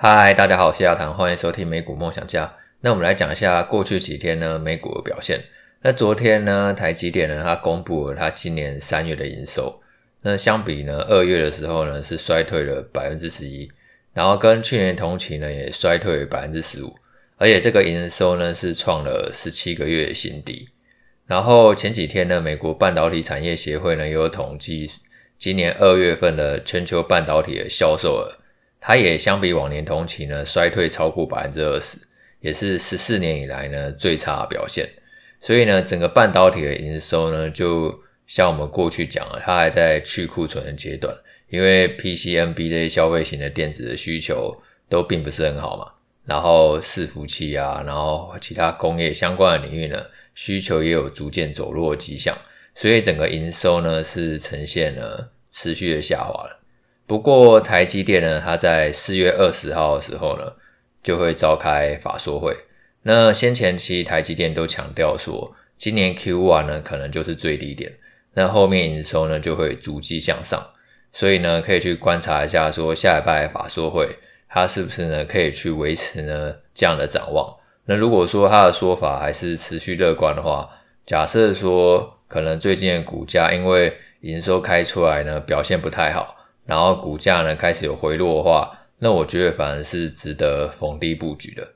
嗨，大家好，我是亚堂，欢迎收听美股梦想家。那我们来讲一下过去几天呢美股的表现。那昨天呢，台积电呢，它公布了它今年三月的营收。那相比呢二月的时候呢，是衰退了百分之十一，然后跟去年同期呢也衰退百分之十五，而且这个营收呢是创了十七个月的新低。然后前几天呢，美国半导体产业协会呢也有统计今年二月份的全球半导体的销售额。它也相比往年同期呢，衰退超过百分之二十，也是十四年以来呢最差表现。所以呢，整个半导体的营收呢，就像我们过去讲了，它还在去库存的阶段，因为 PCNB 这些消费型的电子的需求都并不是很好嘛。然后伺服器啊，然后其他工业相关的领域呢，需求也有逐渐走弱的迹象，所以整个营收呢是呈现了持续的下滑了。不过台积电呢，它在四月二十号的时候呢，就会召开法说会。那先前期台积电都强调说，今年 Q1 呢可能就是最低点，那后面营收呢就会逐季向上。所以呢，可以去观察一下，说下礼拜法说会，它是不是呢可以去维持呢这样的展望？那如果说它的说法还是持续乐观的话，假设说可能最近的股价因为营收开出来呢表现不太好。然后股价呢开始有回落的话，那我觉得反而是值得逢低布局的。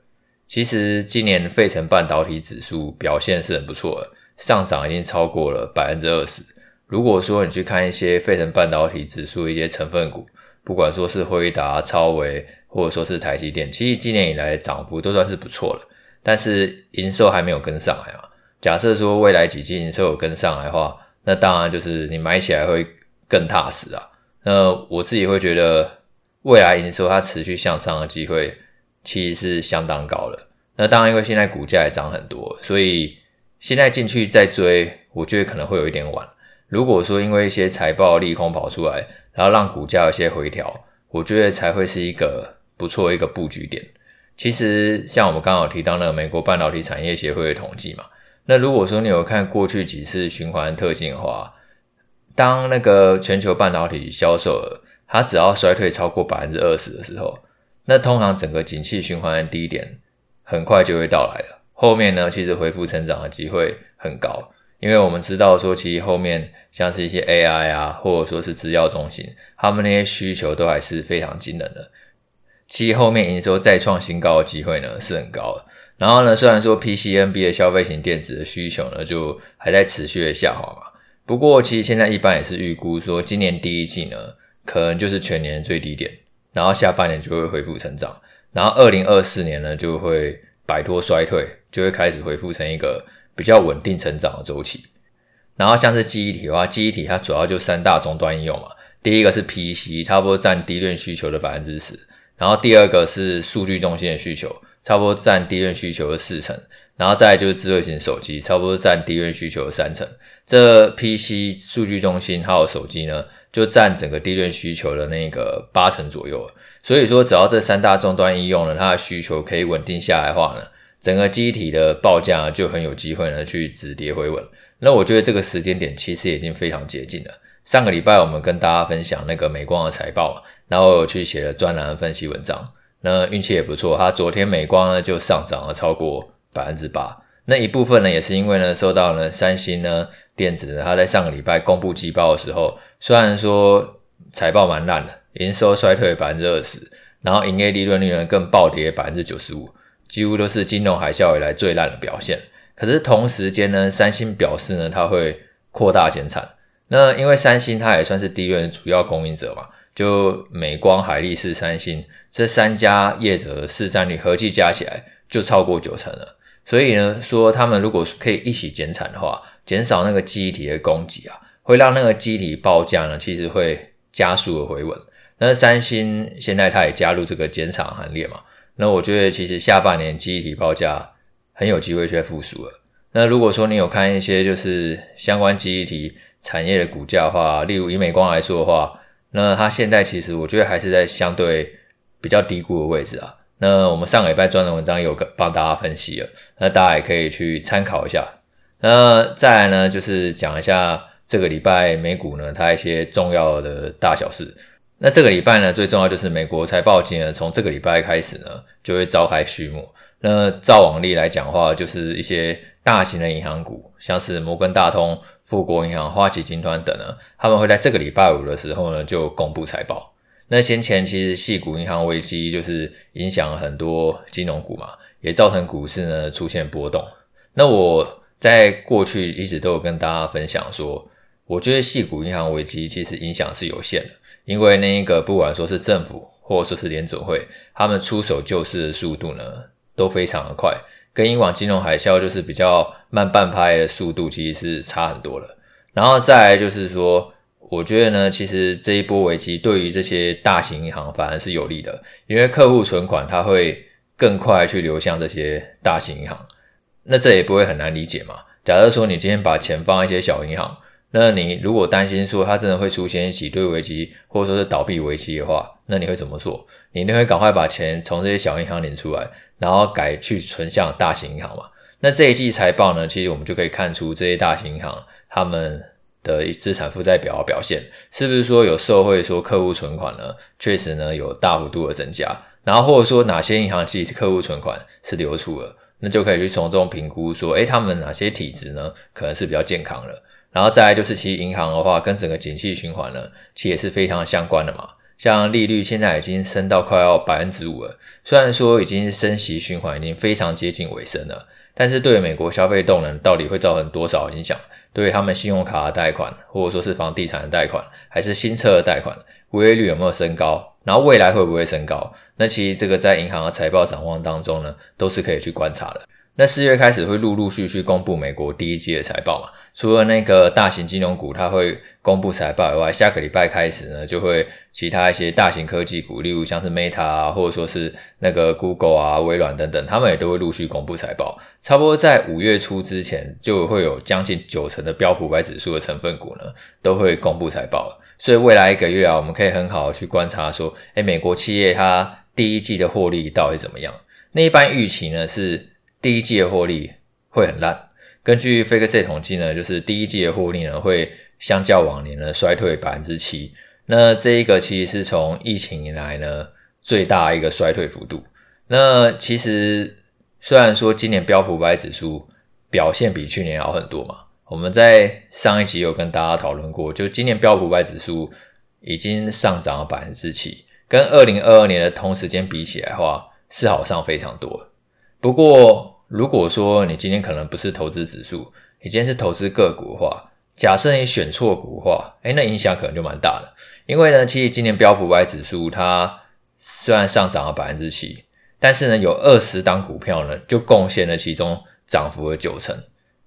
其实今年费城半导体指数表现是很不错的，上涨已经超过了百分之二十。如果说你去看一些费城半导体指数一些成分股，不管说是辉达、超微，或者说是台积电，其实今年以来涨幅都算是不错了。但是营收还没有跟上来嘛。假设说未来几季营收有跟上来的话，那当然就是你买起来会更踏实啊。那我自己会觉得，未来营收它持续向上的机会其实是相当高的。那当然，因为现在股价也涨很多，所以现在进去再追，我觉得可能会有一点晚。如果说因为一些财报利空跑出来，然后让股价有些回调，我觉得才会是一个不错一个布局点。其实像我们刚好提到那个美国半导体产业协会的统计嘛，那如果说你有看过去几次循环特性的话，当那个全球半导体销售额，它只要衰退超过百分之二十的时候，那通常整个景气循环的低点很快就会到来了。后面呢，其实恢复成长的机会很高，因为我们知道说，其实后面像是一些 AI 啊，或者说是制药中心，他们那些需求都还是非常惊人的。其实后面营收再创新高的机会呢是很高的。然后呢，虽然说 PCNB 的消费型电子的需求呢就还在持续的下滑嘛。不过，其实现在一般也是预估说，今年第一季呢，可能就是全年最低点，然后下半年就会恢复成长，然后二零二四年呢，就会摆脱衰退，就会开始恢复成一个比较稳定成长的周期。然后像是记忆体的话，记忆体它主要就三大终端应用嘛，第一个是 PC，差不多占 DRAM 需求的百分之十，然后第二个是数据中心的需求，差不多占 DRAM 需求的四成。然后再来就是智慧型手机，差不多占 DRAM 需求的三成。这 PC 数据中心还有手机呢，就占整个 DRAM 需求的那个八成左右。所以说，只要这三大终端应用呢，它的需求可以稳定下来的话呢，整个机体的报价就很有机会呢去止跌回稳。那我觉得这个时间点其实已经非常接近了。上个礼拜我们跟大家分享那个美光的财报，然后有去写了专栏分析文章，那运气也不错，它昨天美光呢就上涨了超过。百分之八，那一部分呢，也是因为呢，受到呢三星呢电子呢，它在上个礼拜公布季报的时候，虽然说财报蛮烂的，营收衰退百分之二十，然后营业利润率呢更暴跌百分之九十五，几乎都是金融海啸以来最烂的表现。可是同时间呢，三星表示呢，它会扩大减产。那因为三星它也算是 DRAM 的主要供应者嘛，就美光、海力士、三星这三家业者的市占率合计加起来就超过九成了。所以呢，说他们如果可以一起减产的话，减少那个记忆体的供给啊，会让那个记忆体报价呢，其实会加速的回稳。那三星现在它也加入这个减产行列嘛，那我觉得其实下半年记忆体报价很有机会去复苏了。那如果说你有看一些就是相关记忆体产业的股价的话，例如以美光来说的话，那它现在其实我觉得还是在相对比较低估的位置啊。那我们上个礼拜专栏文章有帮大家分析了，那大家也可以去参考一下。那再来呢，就是讲一下这个礼拜美股呢它一些重要的大小事。那这个礼拜呢，最重要就是美国财报季呢，从这个礼拜开始呢，就会召开序幕。那照往例来讲的话，就是一些大型的银行股，像是摩根大通、富国银行、花旗集团等呢，他们会在这个礼拜五的时候呢，就公布财报。那先前其实矽谷银行危机就是影响很多金融股嘛，也造成股市呢出现波动。那我在过去一直都有跟大家分享说，我觉得矽谷银行危机其实影响是有限的，因为那一个不管说是政府或者说是联准会，他们出手救市的速度呢都非常的快，跟以往金融海啸就是比较慢半拍的速度其实是差很多了。然后再来就是说，我觉得呢，其实这一波危机对于这些大型银行反而是有利的，因为客户存款它会更快去流向这些大型银行，那这也不会很难理解嘛。假如说你今天把钱放一些小银行。那你如果担心说它真的会出现挤兑危机，或者说是倒闭危机的话，那你会怎么做？你一定会赶快把钱从这些小银行领出来，然后改去存向大型银行嘛？那这一季财报呢，其实我们就可以看出这些大型银行他们的资产负债表的表现，是不是说有受惠说客户存款呢？确实呢有大幅度的增加，然后或者说哪些银行其实客户存款是流出了，那就可以去从中评估说，诶，他们哪些体质呢可能是比较健康的。然后再来就是，其实银行的话跟整个景气循环呢，其实也是非常相关的嘛。像利率现在已经升到快要百分之五了，虽然说已经升息循环已经非常接近尾声了，但是对美国消费动能到底会造成多少影响？对于他们信用卡的贷款，或者说是房地产的贷款，还是新车的贷款，违约率有没有升高？然后未来会不会升高？那其实这个在银行的财报展望当中呢，都是可以去观察的。那四月开始会陆陆续续公布美国第一季的财报嘛？除了那个大型金融股它会公布财报以外，下个礼拜开始呢，就会其他一些大型科技股，例如像是 Meta 啊，或者说是那个 Google 啊、微软等等，他们也都会陆续公布财报。差不多在五月初之前，就会有将近九成的标普五百指数的成分股呢，都会公布财报。所以未来一个月啊，我们可以很好的去观察说，诶，美国企业它第一季的获利到底怎么样？那一般预期呢是。第一季的获利会很烂，根据 FactSet 统计呢，就是第一季的获利呢会相较往年呢衰退百分之七。那这一个其实是从疫情以来呢最大一个衰退幅度。那其实虽然说今年标普五百指数表现比去年好很多嘛，我们在上一集有跟大家讨论过，就今年标普五百指数已经上涨了百分之七，跟二零二二年的同时间比起来的话，是好上非常多。不过，如果说你今天可能不是投资指数，你今天是投资个股的话，假设你选错股的话，诶，那影响可能就蛮大的。因为呢，其实今年标普五百指数它虽然上涨了百分之七，但是呢，有二十档股票呢就贡献了其中涨幅的九成。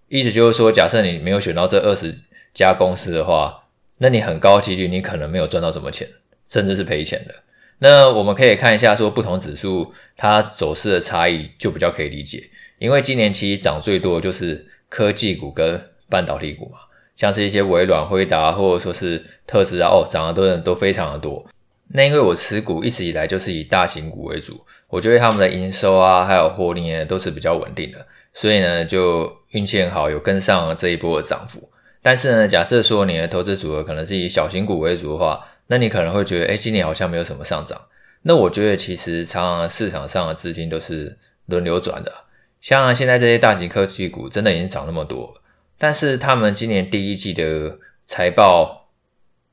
意思就是说，假设你没有选到这二十家公司的话，那你很高几率你可能没有赚到什么钱，甚至是赔钱的。那我们可以看一下说不同指数它走势的差异，就比较可以理解。因为今年其实涨最多就是科技股跟半导体股嘛，像是一些微软、辉达或者说是特斯拉，哦，涨的都都非常的多。那因为我持股一直以来就是以大型股为主，我觉得他们的营收啊，还有获利呢都是比较稳定的，所以呢就运气很好，有跟上这一波的涨幅。但是呢，假设说你的投资组合可能是以小型股为主的话，那你可能会觉得，诶，今年好像没有什么上涨。那我觉得其实常常市场上的资金都是轮流转的。像现在这些大型科技股真的已经涨那么多，但是他们今年第一季的财报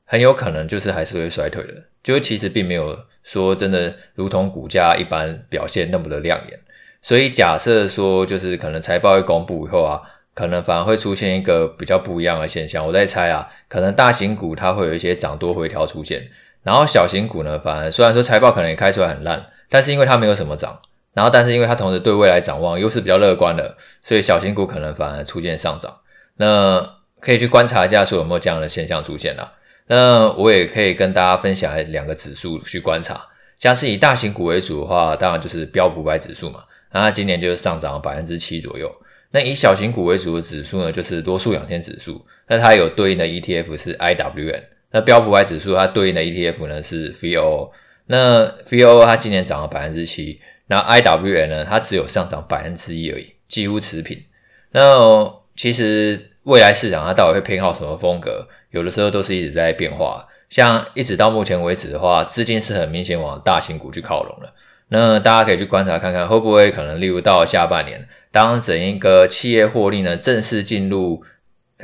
很有可能就是还是会衰退的，就其实并没有说真的如同股价一般表现那么的亮眼。所以假设说就是可能财报会公布以后啊，可能反而会出现一个比较不一样的现象。我在猜啊，可能大型股它会有一些涨多回调出现，然后小型股呢，反而虽然说财报可能也开出来很烂，但是因为它没有什么涨。然后，但是因为它同时对未来展望又是比较乐观的，所以小型股可能反而出现上涨。那可以去观察一下，说有没有这样的现象出现啦。那我也可以跟大家分享两个指数去观察。像是以大型股为主的话，当然就是标普百指数嘛，那它今年就是上涨了百分之七左右。那以小型股为主的指数呢，就是多数两千指数，那它有对应的 ETF 是 IWN。那标普百指数它对应的 ETF 呢是 VO，。那 VO 它今年涨了百分之七。那 IWM 呢？它只有上涨百分之一而已，几乎持平。那其实未来市场它到底会偏好什么风格？有的时候都是一直在变化。像一直到目前为止的话，资金是很明显往大型股去靠拢了。那大家可以去观察看看，会不会可能例如到下半年，当整一个企业获利呢正式进入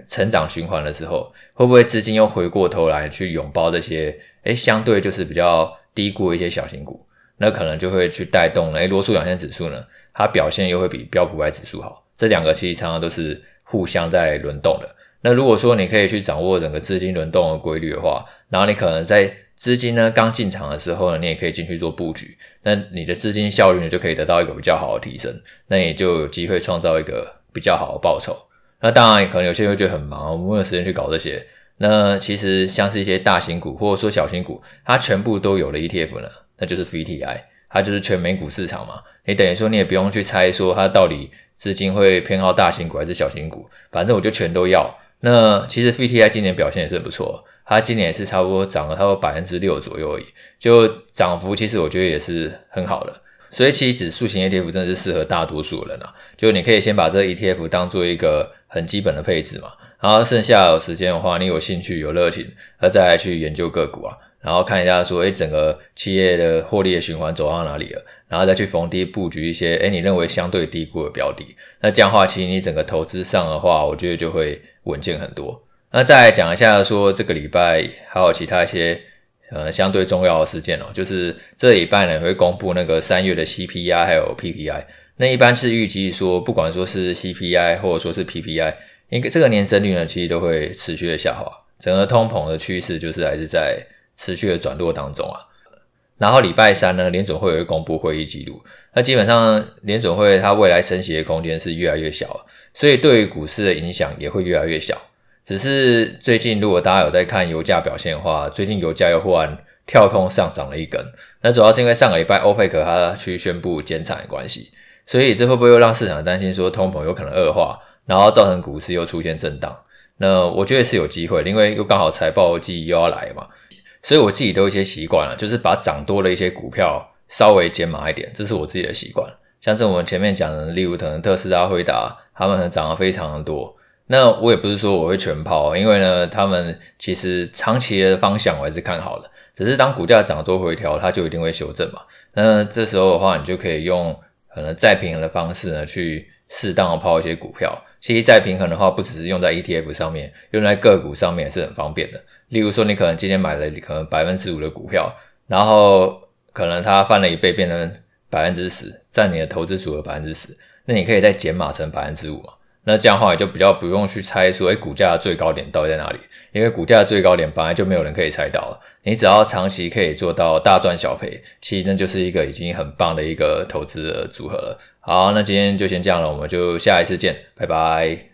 成长循环的时候，会不会资金又回过头来去拥抱这些诶相对就是比较低估一些小型股？那可能就会去带动了，诶罗素两千指数呢，它表现又会比标普五百指数好。这两个其实常常都是互相在轮动的。那如果说你可以去掌握整个资金轮动的规律的话，然后你可能在资金呢刚进场的时候呢，你也可以进去做布局，那你的资金效率呢就可以得到一个比较好的提升，那你就有机会创造一个比较好的报酬。那当然，可能有些人会觉得很忙，我们没有时间去搞这些。那其实像是一些大型股或者说小型股，它全部都有了 ETF 呢。那就是 VTI，它就是全美股市场嘛。你等于说你也不用去猜说它到底资金会偏好大型股还是小型股，反正我就全都要。那其实 VTI 今年表现也是不错，它今年也是差不多涨了差不多百分之六左右而已，就涨幅其实我觉得也是很好的。所以其实指数型 ETF 真的是适合大多数人啊，就你可以先把这 ETF 当做一个很基本的配置嘛，然后剩下有时间的话，你有兴趣有热情，那再来去研究个股啊。然后看一下说，诶，整个企业的获利的循环走到哪里了，然后再去逢低布局一些，诶，你认为相对低估的标的。那这样的话，其实你整个投资上的话，我觉得就会稳健很多。那再来讲一下说，这个礼拜还有其他一些呃相对重要的事件哦，就是这礼拜呢会公布那个三月的 CPI 还有 PPI。那一般是预计说，不管说是 CPI 或者说是 PPI，应该这个年增率呢，其实都会持续的下滑，整个通膨的趋势就是还是在。持续的转弱当中啊，然后礼拜三呢，联准会会公布会议记录。那基本上联准会它未来升息的空间是越来越小，所以对于股市的影响也会越来越小。只是最近如果大家有在看油价表现的话，最近油价又忽然跳空上涨了一根。那主要是因为上个礼拜欧佩克它去宣布减产的关系，所以这会不会又让市场担心说通膨有可能恶化，然后造成股市又出现震荡？那我觉得是有机会，因为又刚好财报季又要来嘛。所以我自己都有一些习惯了，就是把涨多的一些股票稍微减码一点，这是我自己的习惯。像是我们前面讲的，例如可能特斯拉、辉达，他们可能涨得非常的多。那我也不是说我会全抛，因为呢，他们其实长期的方向我还是看好的。只是当股价涨多回调，它就一定会修正嘛。那这时候的话，你就可以用可能再平衡的方式呢，去适当的抛一些股票。其实再平衡的话，不只是用在 ETF 上面，用在个股上面也是很方便的。例如说，你可能今天买了可能百分之五的股票，然后可能它翻了一倍，变成百分之十，占你的投资组合百分之十，那你可以再减码成百分之五嘛。那这样的话，也就比较不用去猜说，哎，股价的最高点到底在哪里？因为股价的最高点本来就没有人可以猜到。你只要长期可以做到大赚小赔，其实那就是一个已经很棒的一个投资组合了。好，那今天就先这样了，我们就下一次见，拜拜。